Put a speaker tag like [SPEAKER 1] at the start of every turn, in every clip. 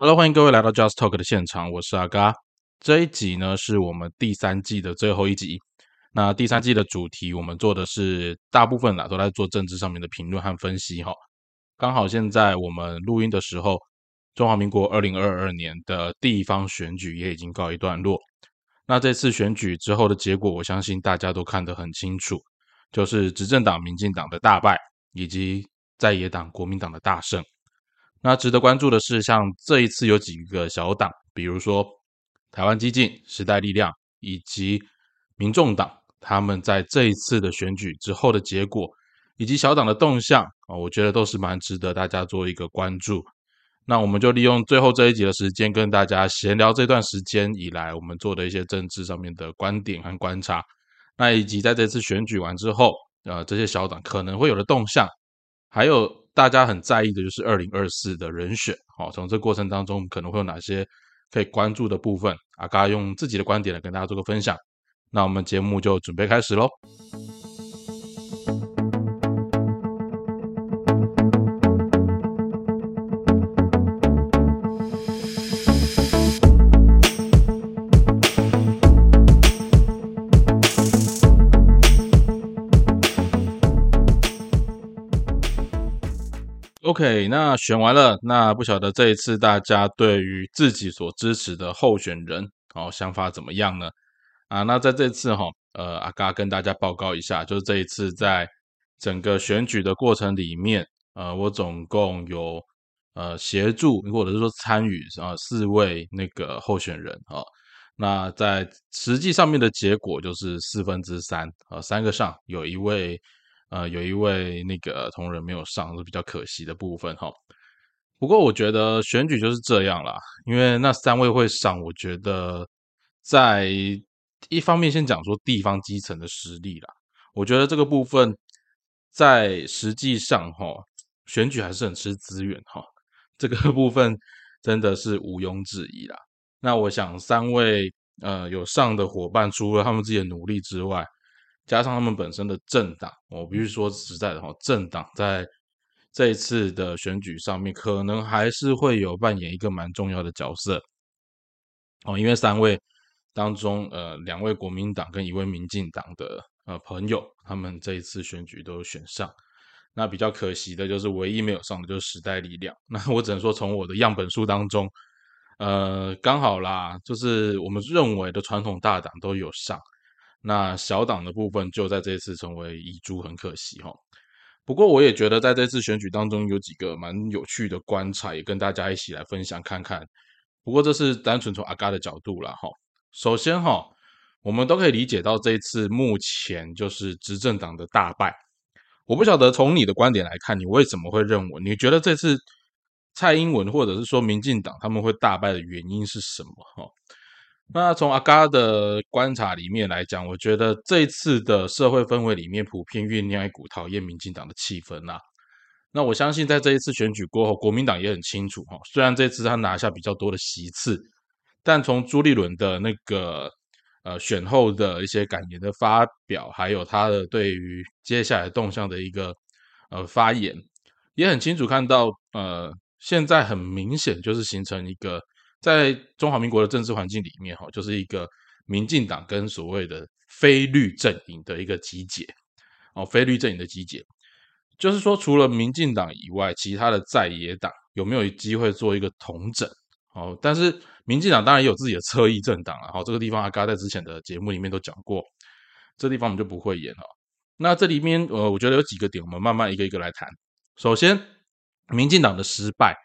[SPEAKER 1] Hello，欢迎各位来到 Just Talk 的现场，我是阿嘎。这一集呢是我们第三季的最后一集。那第三季的主题，我们做的是大部分啦都在做政治上面的评论和分析哈。刚好现在我们录音的时候，中华民国二零二二年的地方选举也已经告一段落。那这次选举之后的结果，我相信大家都看得很清楚，就是执政党民进党的大败，以及在野党国民党的大胜。那值得关注的是，像这一次有几个小党，比如说台湾激进、时代力量以及民众党，他们在这一次的选举之后的结果，以及小党的动向啊，我觉得都是蛮值得大家做一个关注。那我们就利用最后这一集的时间，跟大家闲聊这段时间以来我们做的一些政治上面的观点和观察，那以及在这次选举完之后，呃，这些小党可能会有的动向，还有。大家很在意的就是二零二四的人选，好，从这过程当中可能会有哪些可以关注的部分？阿嘎用自己的观点来跟大家做个分享。那我们节目就准备开始喽。OK，那选完了，那不晓得这一次大家对于自己所支持的候选人，哦，想法怎么样呢？啊，那在这次哈，呃，阿嘎跟大家报告一下，就是这一次在整个选举的过程里面，呃，我总共有呃协助或者是说参与啊四位那个候选人啊，那在实际上面的结果就是四分之三，呃，三个上有一位。呃，有一位那个同仁没有上，是比较可惜的部分哈。不过我觉得选举就是这样啦，因为那三位会上，我觉得在一方面先讲说地方基层的实力啦，我觉得这个部分在实际上哈，选举还是很吃资源哈，这个部分真的是毋庸置疑啦。那我想三位呃有上的伙伴，除了他们自己的努力之外，加上他们本身的政党，我必须说实在的哈，政党在这一次的选举上面，可能还是会有扮演一个蛮重要的角色哦。因为三位当中，呃，两位国民党跟一位民进党的呃朋友，他们这一次选举都选上。那比较可惜的就是，唯一没有上的就是时代力量。那我只能说，从我的样本数当中，呃，刚好啦，就是我们认为的传统大党都有上。那小党的部分就在这次成为遗珠，很可惜哈。不过我也觉得在这次选举当中有几个蛮有趣的观察，也跟大家一起来分享看看。不过这是单纯从阿嘎的角度了哈。首先哈，我们都可以理解到这一次目前就是执政党的大败。我不晓得从你的观点来看，你为什么会认为？你觉得这次蔡英文或者是说民进党他们会大败的原因是什么哈？那从阿嘎的观察里面来讲，我觉得这一次的社会氛围里面普遍酝酿一股讨厌民进党的气氛呐。那我相信在这一次选举过后，国民党也很清楚哈，虽然这次他拿下比较多的席次，但从朱立伦的那个呃选后的一些感言的发表，还有他的对于接下来动向的一个呃发言，也很清楚看到呃现在很明显就是形成一个。在中华民国的政治环境里面，哈，就是一个民进党跟所谓的非绿阵营的一个集结，哦，非绿阵营的集结，就是说，除了民进党以外，其他的在野党有没有机会做一个统整？哦，但是民进党当然也有自己的侧翼政党了，哈，这个地方阿嘎在之前的节目里面都讲过，这地方我们就不会演了。那这里面，呃，我觉得有几个点，我们慢慢一个一个来谈。首先，民进党的失败。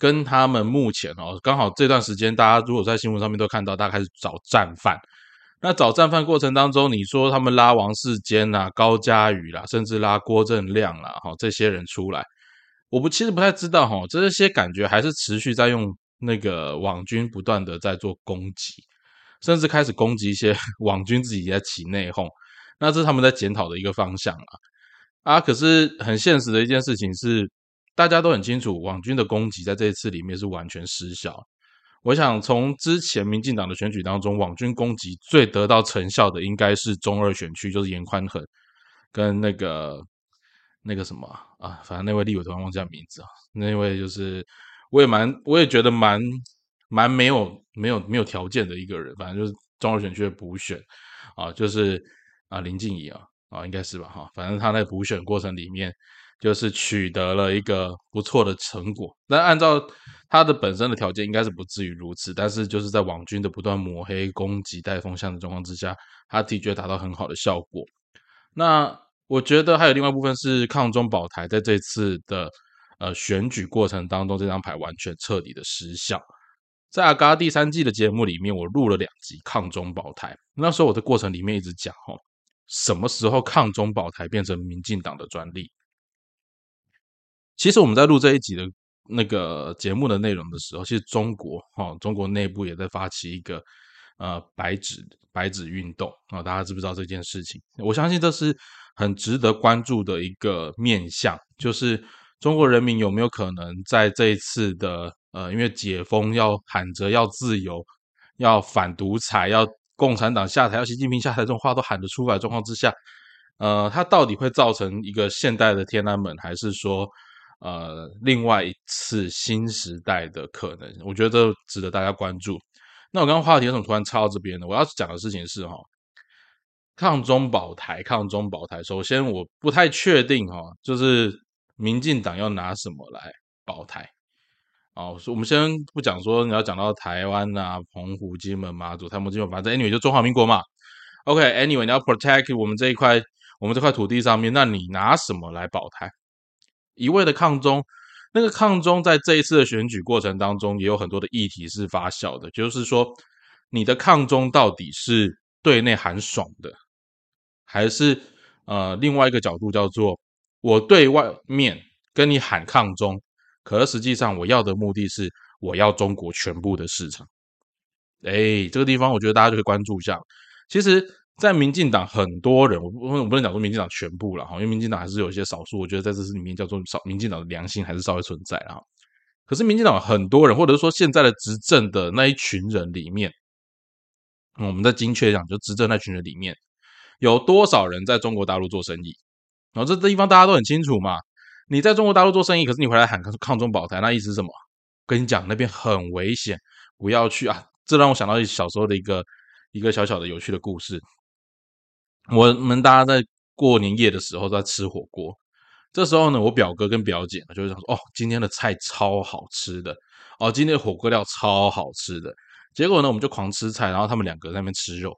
[SPEAKER 1] 跟他们目前哦，刚好这段时间，大家如果在新闻上面都看到，大家开始找战犯。那找战犯过程当中，你说他们拉王世坚呐、高嘉瑜啦，甚至拉郭正亮啦，哈，这些人出来，我不其实不太知道哈，这些感觉还是持续在用那个网军不断的在做攻击，甚至开始攻击一些网军自己在起内讧。那这是他们在检讨的一个方向啊。啊，可是很现实的一件事情是。大家都很清楚，网军的攻击在这一次里面是完全失效。我想从之前民进党的选举当中，网军攻击最得到成效的，应该是中二选区，就是严宽恒跟那个那个什么啊，反正那位立委突然忘记名字啊，那位就是我也蛮我也觉得蛮蛮没有没有没有条件的一个人，反正就是中二选区的补选啊，就是啊林静怡啊啊应该是吧哈，反正他在补选过程里面就是取得了一个不错的成果，那按照他的本身的条件应该是不至于如此，但是就是在网军的不断抹黑、攻击、带风向的状况之下，他的确达到很好的效果。那我觉得还有另外一部分是抗中保台，在这次的呃选举过程当中，这张牌完全彻底的失效。在阿嘎第三季的节目里面，我录了两集抗中保台。那时候我的过程里面一直讲哦，什么时候抗中保台变成民进党的专利？其实我们在录这一集的那个节目的内容的时候，其实中国哈，中国内部也在发起一个呃白纸白纸运动啊，大家知不知道这件事情？我相信这是很值得关注的一个面向，就是中国人民有没有可能在这一次的呃，因为解封要喊着要自由、要反独裁、要共产党下台、要习近平下台这种话都喊得出来状况之下，呃，它到底会造成一个现代的天安门，还是说呃另外一次新时代的可能？我觉得值得大家关注。那我刚刚话题为什么突然插到这边呢？我要讲的事情是哈，抗中保台，抗中保台。首先，我不太确定哈，就是民进党要拿什么来保台？哦，我们先不讲说你要讲到台湾啊、澎湖、金门、马祖、台湾、金门，反正 anyway 就中华民国嘛。OK，anyway 你要 protect 我们这一块，我们这块土地上面，那你拿什么来保台？一味的抗中。那个抗中在这一次的选举过程当中，也有很多的议题是发酵的，就是说，你的抗中到底是对内喊爽的，还是呃另外一个角度叫做我对外面跟你喊抗中，可是实际上我要的目的是我要中国全部的市场。哎，这个地方我觉得大家就可以关注一下，其实。在民进党很多人，我不我不能讲说民进党全部了哈，因为民进党还是有一些少数，我觉得在这次里面叫做少民进党的良心还是稍微存在哈。可是民进党很多人，或者说现在的执政的那一群人里面，我们在精确讲，就执政那群人里面有多少人在中国大陆做生意？然后这地方大家都很清楚嘛。你在中国大陆做生意，可是你回来喊抗中保台，那意思是什么？跟你讲那边很危险，不要去啊！这让我想到小时候的一个一个小小的有趣的故事。我们大家在过年夜的时候在吃火锅，这时候呢，我表哥跟表姐呢就会想说：“哦，今天的菜超好吃的，哦，今天的火锅料超好吃的。”结果呢，我们就狂吃菜，然后他们两个在那边吃肉。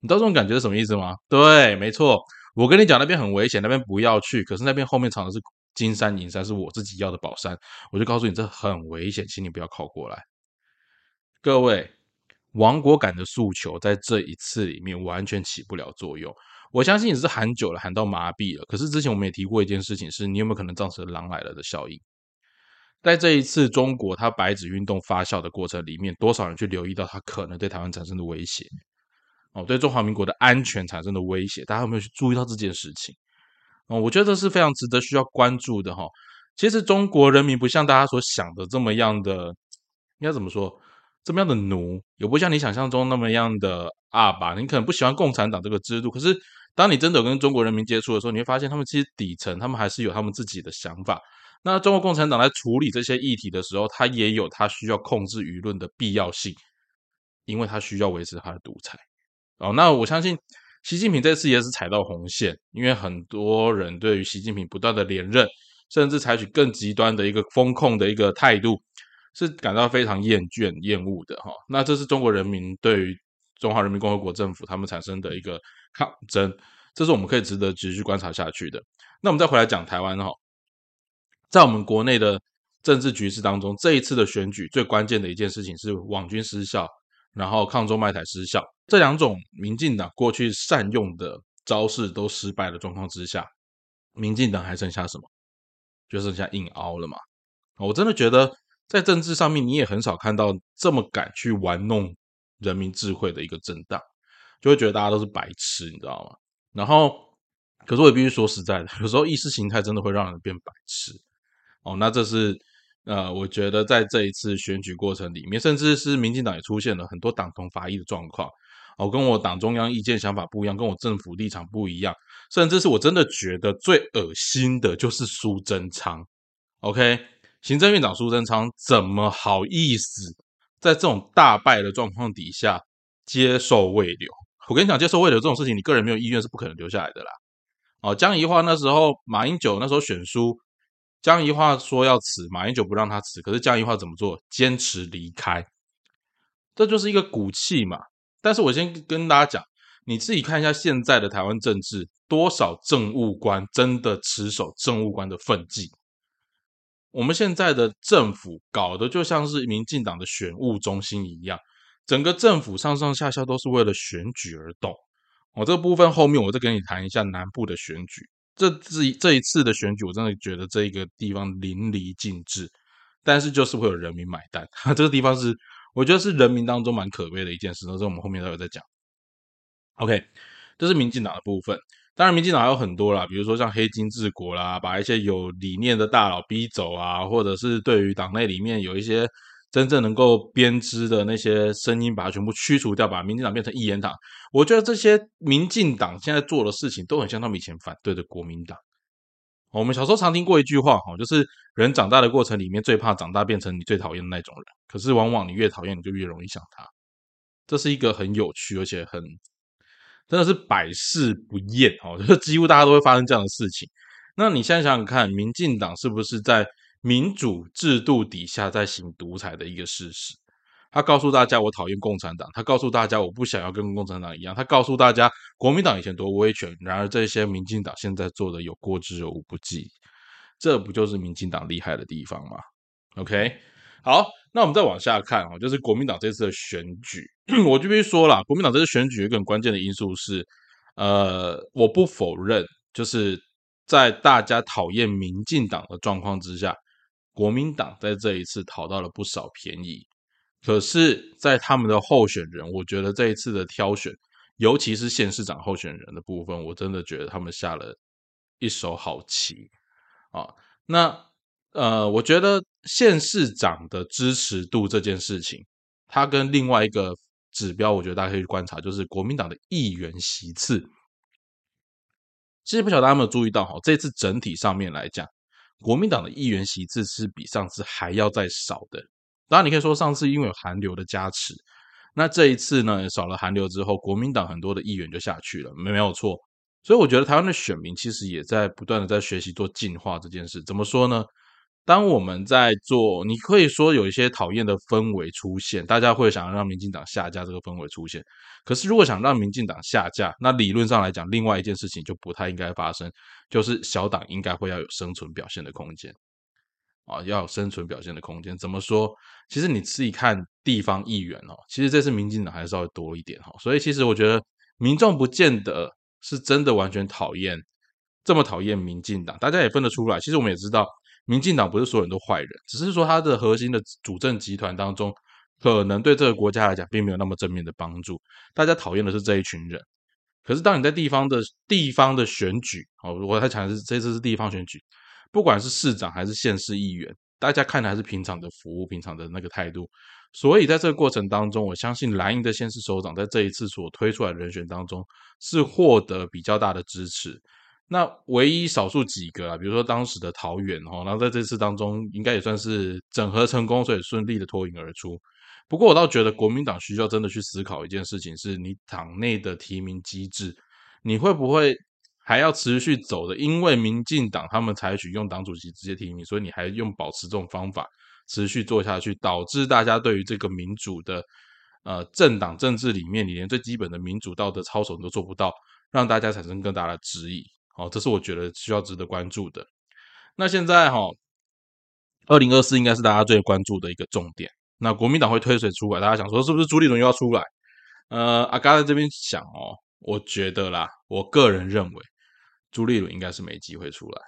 [SPEAKER 1] 你知道这种感觉是什么意思吗？对，没错，我跟你讲，那边很危险，那边不要去。可是那边后面藏的是金山银山，是我自己要的宝山，我就告诉你，这很危险，请你不要靠过来。各位。亡国感的诉求在这一次里面完全起不了作用。我相信你是喊久了，喊到麻痹了。可是之前我们也提过一件事情，是你有没有可能造成“狼来了”的效应？在这一次中国它白纸运动发酵的过程里面，多少人去留意到它可能对台湾产生的威胁？哦，对中华民国的安全产生的威胁，大家有没有去注意到这件事情？哦，我觉得这是非常值得需要关注的哈。其实中国人民不像大家所想的这么样的，应该怎么说？这么样的奴，也不像你想象中那么样的阿爸。你可能不喜欢共产党这个制度，可是当你真的跟中国人民接触的时候，你会发现他们其实底层他们还是有他们自己的想法。那中国共产党在处理这些议题的时候，他也有他需要控制舆论的必要性，因为他需要维持他的独裁。哦，那我相信习近平这次也是踩到红线，因为很多人对于习近平不断的连任，甚至采取更极端的一个风控的一个态度。是感到非常厌倦、厌恶的哈。那这是中国人民对于中华人民共和国政府他们产生的一个抗争，这是我们可以值得持续观察下去的。那我们再回来讲台湾哈，在我们国内的政治局势当中，这一次的选举最关键的一件事情是网军失效，然后抗中卖台失效，这两种民进党过去善用的招式都失败的状况之下，民进党还剩下什么？就剩下硬凹了嘛。我真的觉得。在政治上面，你也很少看到这么敢去玩弄人民智慧的一个政党，就会觉得大家都是白痴，你知道吗？然后，可是我也必须说实在的，有时候意识形态真的会让人变白痴。哦，那这是呃，我觉得在这一次选举过程里面，甚至是民进党也出现了很多党同伐异的状况。哦，跟我党中央意见想法不一样，跟我政府立场不一样，甚至是我真的觉得最恶心的就是苏贞昌。OK。行政院长苏贞昌怎么好意思在这种大败的状况底下接受未留？我跟你讲，接受未留这种事情，你个人没有意愿是不可能留下来的啦。哦，江宜桦那时候，马英九那时候选书，江宜桦说要辞，马英九不让他辞，可是江宜桦怎么做？坚持离开，这就是一个骨气嘛。但是我先跟大家讲，你自己看一下现在的台湾政治，多少政务官真的持守政务官的奋际？我们现在的政府搞得就像是一民进党的选务中心一样，整个政府上上下下都是为了选举而动。我这个部分后面我再跟你谈一下南部的选举。这这这一次的选举，我真的觉得这个地方淋漓尽致，但是就是会有人民买单。这个地方是我觉得是人民当中蛮可悲的一件事，这我们后面都有在讲。OK，这是民进党的部分。当然，民进党还有很多啦，比如说像黑金治国啦，把一些有理念的大佬逼走啊，或者是对于党内里面有一些。真正能够编织的那些声音，把它全部驱除掉，把民进党变成一言堂。我觉得这些民进党现在做的事情，都很像他们以前反对的国民党。我们小时候常听过一句话，哈，就是人长大的过程里面，最怕长大变成你最讨厌的那种人。可是往往你越讨厌，你就越容易想他。这是一个很有趣，而且很真的是百试不厌哦，就是几乎大家都会发生这样的事情。那你现在想想看，民进党是不是在？民主制度底下在行独裁的一个事实，他告诉大家我讨厌共产党，他告诉大家我不想要跟共产党一样，他告诉大家国民党以前多威权，然而这些民进党现在做的有过之而无不及，这不就是民进党厉害的地方吗？OK，好，那我们再往下看哦，就是国民党这次的选举，我就必须说了，国民党这次选举一个很关键的因素是，呃，我不否认，就是在大家讨厌民进党的状况之下。国民党在这一次讨到了不少便宜，可是，在他们的候选人，我觉得这一次的挑选，尤其是县市长候选人的部分，我真的觉得他们下了一手好棋啊。那呃，我觉得县市长的支持度这件事情，它跟另外一个指标，我觉得大家可以去观察，就是国民党的议员席次。其实不晓得大家有没有注意到哈，这次整体上面来讲。国民党的议员席次是比上次还要再少的。当然，你可以说上次因为有韩流的加持，那这一次呢少了韩流之后，国民党很多的议员就下去了，没没有错。所以我觉得台湾的选民其实也在不断的在学习做进化这件事。怎么说呢？当我们在做，你可以说有一些讨厌的氛围出现，大家会想要让民进党下架这个氛围出现。可是如果想让民进党下架，那理论上来讲，另外一件事情就不太应该发生，就是小党应该会要有生存表现的空间啊，要有生存表现的空间。怎么说？其实你自己看地方议员哦，其实这次民进党还是稍微多一点哈。所以其实我觉得民众不见得是真的完全讨厌这么讨厌民进党，大家也分得出来。其实我们也知道。民进党不是所有人都坏人，只是说他的核心的主政集团当中，可能对这个国家来讲并没有那么正面的帮助。大家讨厌的是这一群人。可是当你在地方的地方的选举，哦，我他讲的是这次是地方选举，不管是市长还是县市议员，大家看的还是平常的服务，平常的那个态度。所以在这个过程当中，我相信蓝营的县市首长在这一次所推出来的人选当中，是获得比较大的支持。那唯一少数几个啊，比如说当时的桃园哈，然后在这次当中应该也算是整合成功，所以顺利的脱颖而出。不过我倒觉得国民党需要真的去思考一件事情，是你党内的提名机制，你会不会还要持续走的？因为民进党他们采取用党主席直接提名，所以你还用保持这种方法持续做下去，导致大家对于这个民主的呃政党政治里面，你连最基本的民主道德操守都做不到，让大家产生更大的质疑。哦，这是我觉得需要值得关注的。那现在哈，二零二四应该是大家最关注的一个重点。那国民党会推谁出来？大家想说是不是朱立伦又要出来？呃，阿嘎在这边想哦，我觉得啦，我个人认为朱立伦应该是没机会出来。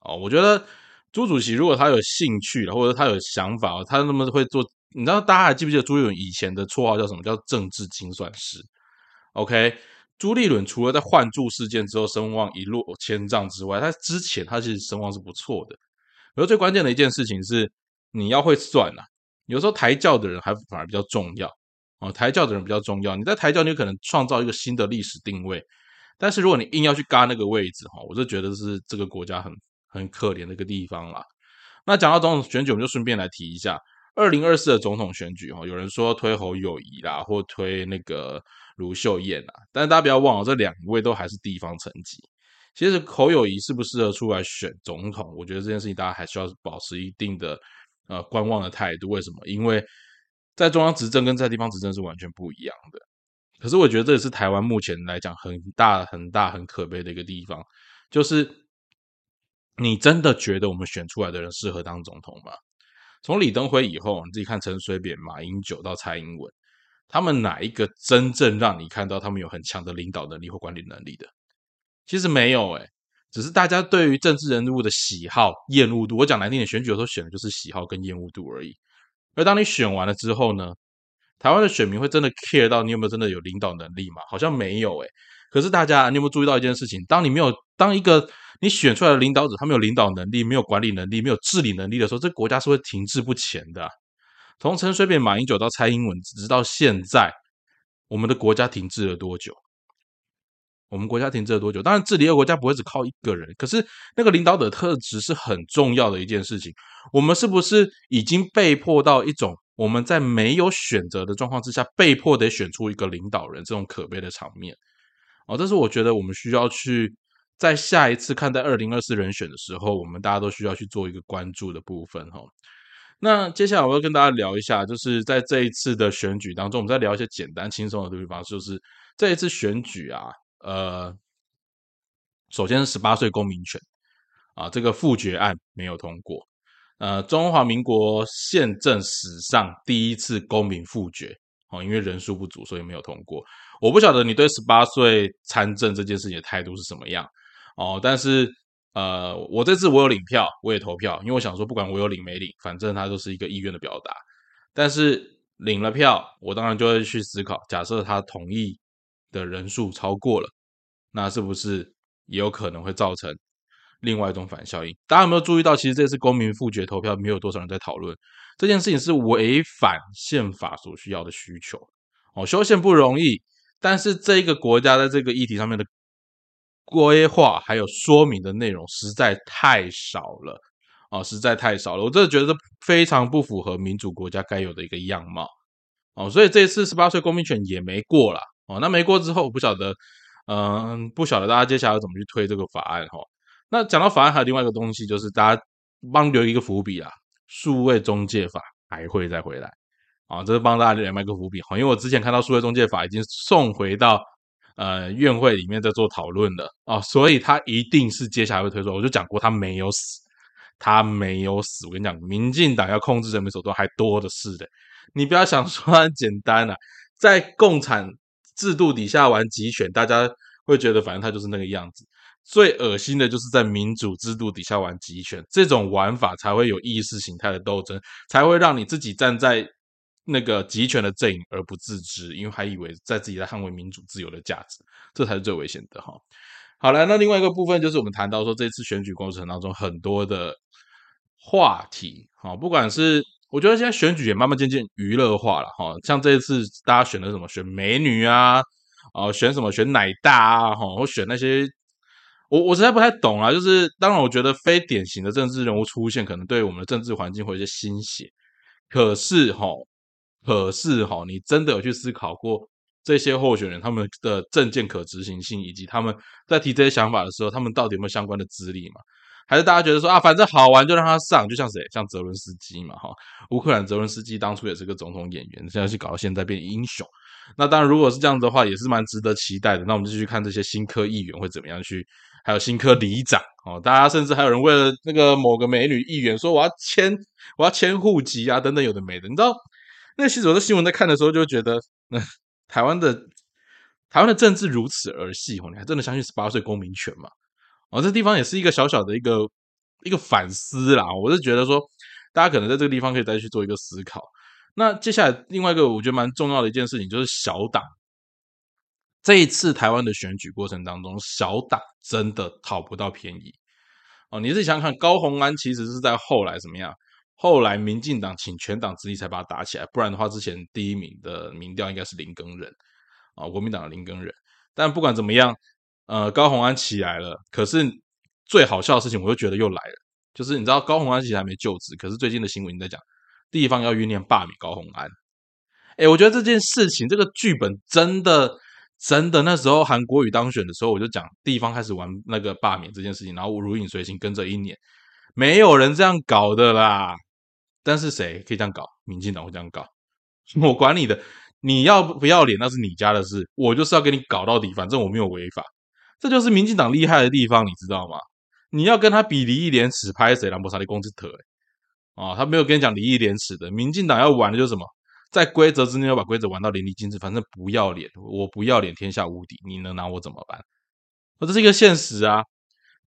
[SPEAKER 1] 哦，我觉得朱主席如果他有兴趣了，或者他有想法，他那么会做。你知道大家还记不记得朱立伦以前的绰号叫什么？叫政治精算师。OK。朱立伦除了在换柱事件之后声望一落千丈之外，他之前他其实声望是不错的。而最关键的一件事情是，你要会算呐。有时候抬轿的人还反而比较重要哦，抬轿的人比较重要。你在抬轿，你可能创造一个新的历史定位。但是如果你硬要去嘎那个位置哈，我就觉得是这个国家很很可怜的一个地方啦。那讲到总统选举，我们就顺便来提一下二零二四的总统选举哈。有人说推侯友谊啦，或推那个卢秀燕啊，但是大家不要忘了，这两位都还是地方层级。其实侯友谊适不适合出来选总统，我觉得这件事情大家还需要保持一定的呃观望的态度。为什么？因为在中央执政跟在地方执政是完全不一样的。可是我觉得这也是台湾目前来讲很大很大很可悲的一个地方，就是你真的觉得我们选出来的人适合当总统吗？从李登辉以后，你自己看陈水扁、马英九到蔡英文，他们哪一个真正让你看到他们有很强的领导能力或管理能力的？其实没有诶，只是大家对于政治人物的喜好、厌恶度。我讲难听点，选举的时候选的就是喜好跟厌恶度而已。而当你选完了之后呢，台湾的选民会真的 care 到你有没有真的有领导能力吗？好像没有诶。可是大家，你有没有注意到一件事情？当你没有当一个你选出来的领导者，他没有领导能力、没有管理能力、没有治理能力的时候，这国家是会停滞不前的。从陈水扁、马英九到蔡英文，直到现在，我们的国家停滞了多久？我们国家停滞了多久？当然，治理一个国家不会只靠一个人，可是那个领导者特质是很重要的一件事情。我们是不是已经被迫到一种我们在没有选择的状况之下，被迫得选出一个领导人这种可悲的场面？哦，这是我觉得我们需要去在下一次看待二零二四人选的时候，我们大家都需要去做一个关注的部分哈。那接下来我要跟大家聊一下，就是在这一次的选举当中，我们再聊一些简单轻松的地方，就是这一次选举啊。呃，首先是十八岁公民权啊，这个复决案没有通过。呃，中华民国宪政史上第一次公民复决哦，因为人数不足，所以没有通过。我不晓得你对十八岁参政这件事情的态度是什么样哦，但是呃，我这次我有领票，我也投票，因为我想说，不管我有领没领，反正它都是一个意愿的表达。但是领了票，我当然就会去思考，假设他同意。的人数超过了，那是不是也有可能会造成另外一种反效应？大家有没有注意到，其实这次公民复决投票没有多少人在讨论这件事情，是违反宪法所需要的需求。哦，修宪不容易，但是这个国家在这个议题上面的规划还有说明的内容实在太少了，哦，实在太少了。我真的觉得非常不符合民主国家该有的一个样貌。哦，所以这次十八岁公民权也没过了。哦，那没过之后，我不晓得，嗯，不晓得大家接下来要怎么去推这个法案哈。那讲到法案，还有另外一个东西，就是大家帮留一个伏笔啊，数位中介法还会再回来啊，这是帮大家留埋一个伏笔哈。因为我之前看到数位中介法已经送回到呃院会里面在做讨论了啊，所以他一定是接下来会推出。我就讲过，他没有死，他没有死。我跟你讲，民进党要控制人民手段还多的是的，你不要想说很简单啊，在共产。制度底下玩集权，大家会觉得反正他就是那个样子。最恶心的就是在民主制度底下玩集权，这种玩法才会有意识形态的斗争，才会让你自己站在那个集权的阵营而不自知，因为还以为在自己在捍卫民主自由的价值，这才是最危险的哈。好了，那另外一个部分就是我们谈到说这次选举过程当中很多的话题，哈，不管是。我觉得现在选举也慢慢渐渐娱乐化了哈，像这一次大家选的什么选美女啊，啊选什么选奶大啊哈，或选那些我我实在不太懂啊。就是当然，我觉得非典型的政治人物出现，可能对我们的政治环境会有一些新血。可是哈，可是哈，你真的有去思考过这些候选人他们的政见可执行性，以及他们在提这些想法的时候，他们到底有没有相关的资历嘛？还是大家觉得说啊，反正好玩就让他上，就像谁，像泽伦斯基嘛，哈，乌克兰泽伦斯基当初也是个总统演员，现在去搞到现在变英雄。那当然，如果是这样子的话，也是蛮值得期待的。那我们继续看这些新科议员会怎么样去，还有新科里长哦，大家甚至还有人为了那个某个美女议员说我要迁我要迁户籍啊，等等有的没的。你知道那其实我的新闻在看的时候就觉得，那台湾的台湾的政治如此儿戏哦，你还真的相信十八岁公民权吗？哦，这地方也是一个小小的一个一个反思啦。我是觉得说，大家可能在这个地方可以再去做一个思考。那接下来另外一个我觉得蛮重要的一件事情，就是小党。这一次台湾的选举过程当中，小党真的讨不到便宜。哦，你自己想想看，高鸿安其实是在后来怎么样？后来民进党请全党之力才把他打起来，不然的话，之前第一名的民调应该是林耕仁啊，国民党的林耕仁。但不管怎么样。呃，高鸿安起来了，可是最好笑的事情，我又觉得又来了，就是你知道高鸿安其实还没就职，可是最近的新闻在讲地方要酝酿罢免高鸿安。哎，我觉得这件事情这个剧本真的真的，那时候韩国瑜当选的时候，我就讲地方开始玩那个罢免这件事情，然后如影随形跟着一年，没有人这样搞的啦。但是谁可以这样搞？民进党会这样搞？我管你的，你要不要脸那是你家的事，我就是要给你搞到底，反正我没有违法。这就是民进党厉害的地方，你知道吗？你要跟他比礼义廉耻，拍谁？兰博萨利公司特，啊，他没有跟你讲礼义廉耻的。民进党要玩的就是什么，在规则之内要把规则玩到淋漓尽致，反正不要脸，我不要脸，天下无敌，你能拿我怎么办？这是一个现实啊。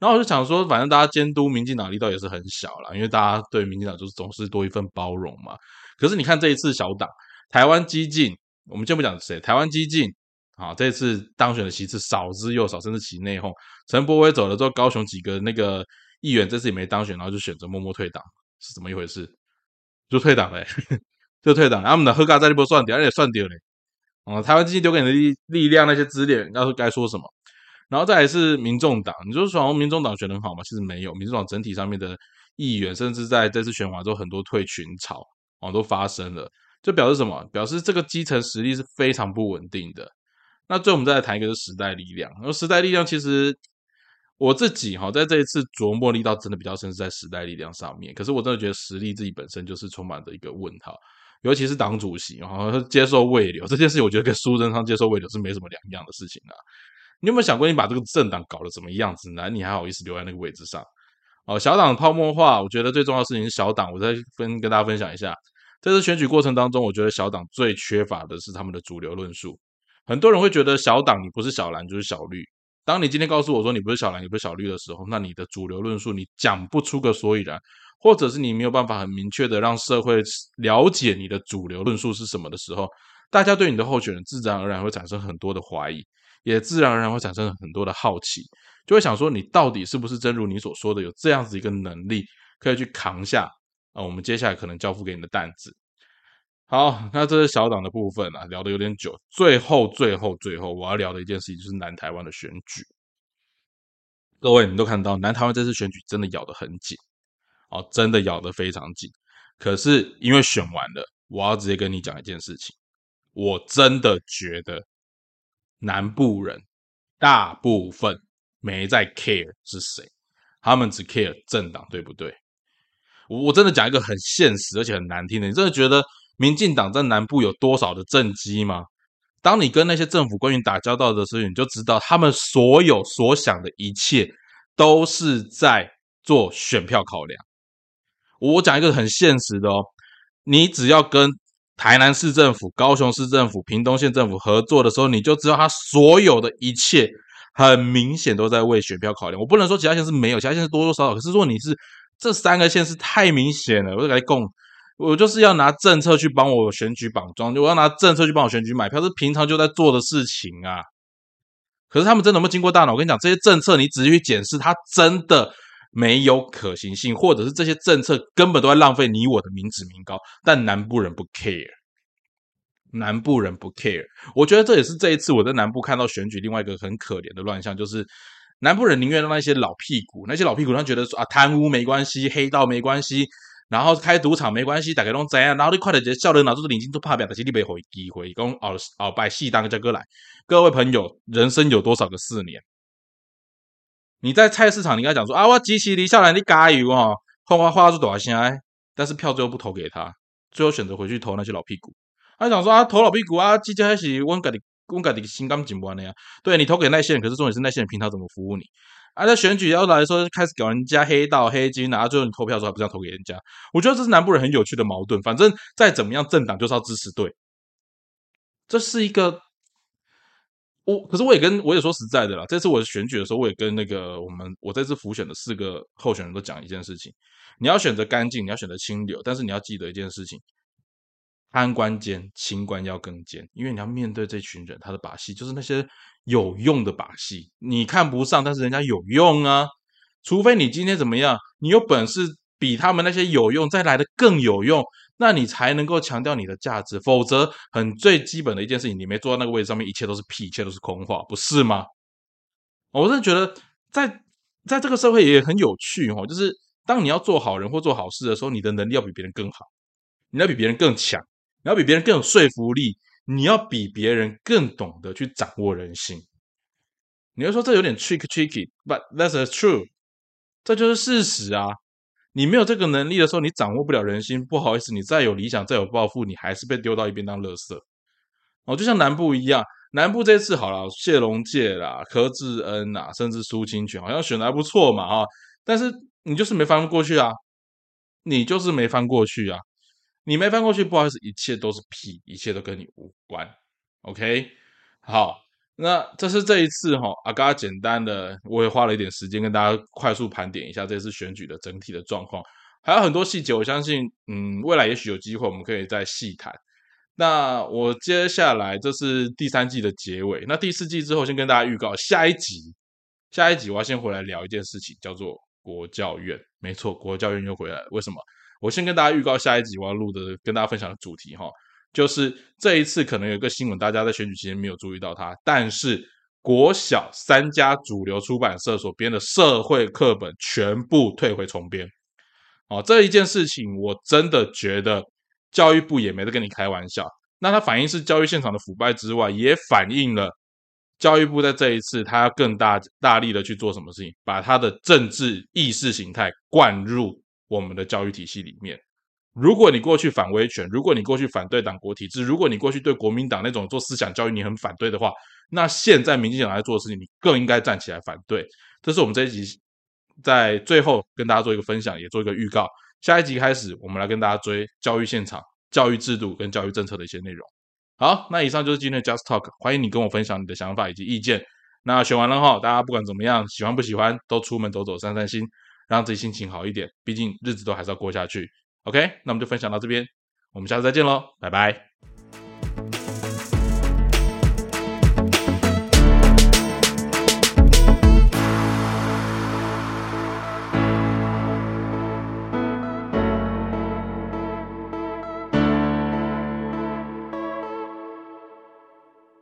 [SPEAKER 1] 然后我就想说，反正大家监督民进党力道也是很小了，因为大家对民进党就是总是多一份包容嘛。可是你看这一次小党台湾激进，我们先不讲谁，台湾激进。啊，这次当选的席次少之又少，甚至起内讧。陈柏威走了之后，高雄几个那个议员这次也没当选，然后就选择默默退党，是怎么一回事？就退党嘞，就退党。他们的贺嘎在那波算掉，而且算掉嘞。哦，台湾经济丢给你的力力量，那些资源，要是该说什么？然后再来是民众党，你就说民众党选的很好吗？其实没有，民众党整体上面的议员，甚至在这次选完之后，很多退群潮哦都发生了，就表示什么？表示这个基层实力是非常不稳定的。那最后我们再来谈一个，是时代力量。那时代力量其实我自己哈，在这一次琢磨力道真的比较深，是在时代力量上面。可是我真的觉得实力自己本身就是充满着一个问号，尤其是党主席哈接受未留这件事情，我觉得跟苏贞昌接受未留是没什么两样的事情啊。你有没有想过，你把这个政党搞得怎么样子呢？你还好意思留在那个位置上？哦，小党泡沫化，我觉得最重要的事情是小党。我再分跟大家分享一下，在这选举过程当中，我觉得小党最缺乏的是他们的主流论述。很多人会觉得小党你不是小蓝就是小绿。当你今天告诉我说你不是小蓝也不是小绿的时候，那你的主流论述你讲不出个所以然，或者是你没有办法很明确的让社会了解你的主流论述是什么的时候，大家对你的候选人自然而然会产生很多的怀疑，也自然而然会产生很多的好奇，就会想说你到底是不是真如你所说的有这样子一个能力可以去扛下啊我们接下来可能交付给你的担子。好，那这是小党的部分啊，聊的有点久。最后，最后，最后，我要聊的一件事情就是南台湾的选举。各位，你都看到南台湾这次选举真的咬得很紧，哦，真的咬得非常紧。可是因为选完了，我要直接跟你讲一件事情，我真的觉得南部人大部分没在 care 是谁，他们只 care 政党，对不对？我我真的讲一个很现实而且很难听的，你真的觉得？民进党在南部有多少的政绩吗？当你跟那些政府官员打交道的时候，你就知道他们所有所想的一切都是在做选票考量。我讲一个很现实的哦，你只要跟台南市政府、高雄市政府、屏东县政府合作的时候，你就知道他所有的一切很明显都在为选票考量。我不能说其他县是没有，其他县是多多少少，可是如果你是这三个县是太明显了，我就来供。我就是要拿政策去帮我选举绑桩，我要拿政策去帮我选举买票，是平常就在做的事情啊。可是他们真的有没有经过大脑？我跟你讲，这些政策你仔细去检视，它真的没有可行性，或者是这些政策根本都在浪费你我的民脂民膏。但南部人不 care，南部人不 care。我觉得这也是这一次我在南部看到选举另外一个很可怜的乱象，就是南部人宁愿让那些老屁股，那些老屁股他觉得说啊，贪污没关系，黑道没关系。然后开赌场没关系，大家拢知啊。然后你快点就叫人拿出领金都怕表，但是你没回机会，讲熬熬拜戏当个叫哥来。各位朋友，人生有多少个四年？你在菜市场，你跟他讲说啊，我机器离下来，你加油哈，花花花是多少钱？但是票最后不投给他，最后选择回去投那些老屁股。他想说啊，投老屁股啊，机器还是温家的温家的心肝紧不完的呀。对你投给那些人，可是重点是那些人平常怎么服务你？啊，在选举要来说，开始搞人家黑道黑金，然后最后你投票的时候还不是要投给人家？我觉得这是南部人很有趣的矛盾。反正再怎么样，政党就是要支持对，这是一个我。可是我也跟我也说实在的啦，这次我选举的时候，我也跟那个我们我这次浮选的四个候选人都讲一件事情：你要选择干净，你要选择清流，但是你要记得一件事情。贪官奸，清官要更奸，因为你要面对这群人，他的把戏就是那些有用的把戏，你看不上，但是人家有用啊。除非你今天怎么样，你有本事比他们那些有用再来的更有用，那你才能够强调你的价值。否则，很最基本的一件事情，你没坐在那个位置上面，一切都是屁，一切都是空话，不是吗？我是觉得，在在这个社会也很有趣哦，就是当你要做好人或做好事的时候，你的能力要比别人更好，你要比别人更强，你要比别人更有说服力，你要比别人更懂得去掌握人心。你会说这有点 trick tricky，but that's a true，这就是事实啊。你没有这个能力的时候，你掌握不了人心。不好意思，你再有理想，再有抱负，你还是被丢到一边当垃圾。哦，就像南部一样，南部这次好了，谢龙介啦、柯志恩呐，甚至苏清泉，好像选的还不错嘛，哈。但是你就是没翻过去啊，你就是没翻过去啊，你没翻过去，不好意思，一切都是屁，一切都跟你无关。OK，好。那这是这一次哈，阿嘎简单的，我也花了一点时间跟大家快速盘点一下这次选举的整体的状况，还有很多细节，我相信，嗯，未来也许有机会我们可以再细谈。那我接下来这是第三季的结尾，那第四季之后先跟大家预告下一集，下一集我要先回来聊一件事情，叫做国教院。没错，国教院又回来了。为什么？我先跟大家预告下一集我要录的，跟大家分享的主题哈。就是这一次可能有一个新闻，大家在选举期间没有注意到它，但是国小三家主流出版社所编的社会课本全部退回重编。哦，这一件事情我真的觉得教育部也没得跟你开玩笑。那它反映是教育现场的腐败之外，也反映了教育部在这一次他要更大大力的去做什么事情，把他的政治意识形态灌入我们的教育体系里面。如果你过去反威权，如果你过去反对党国体制，如果你过去对国民党那种做思想教育你很反对的话，那现在民进党在做的事情，你更应该站起来反对。这是我们这一集在最后跟大家做一个分享，也做一个预告。下一集开始，我们来跟大家追教育现场、教育制度跟教育政策的一些内容。好，那以上就是今天的 Just Talk，欢迎你跟我分享你的想法以及意见。那选完了哈，大家不管怎么样，喜欢不喜欢，都出门走走、散散心，让自己心情好一点。毕竟日子都还是要过下去。OK，那我们就分享到这边，我们下次再见喽，拜拜。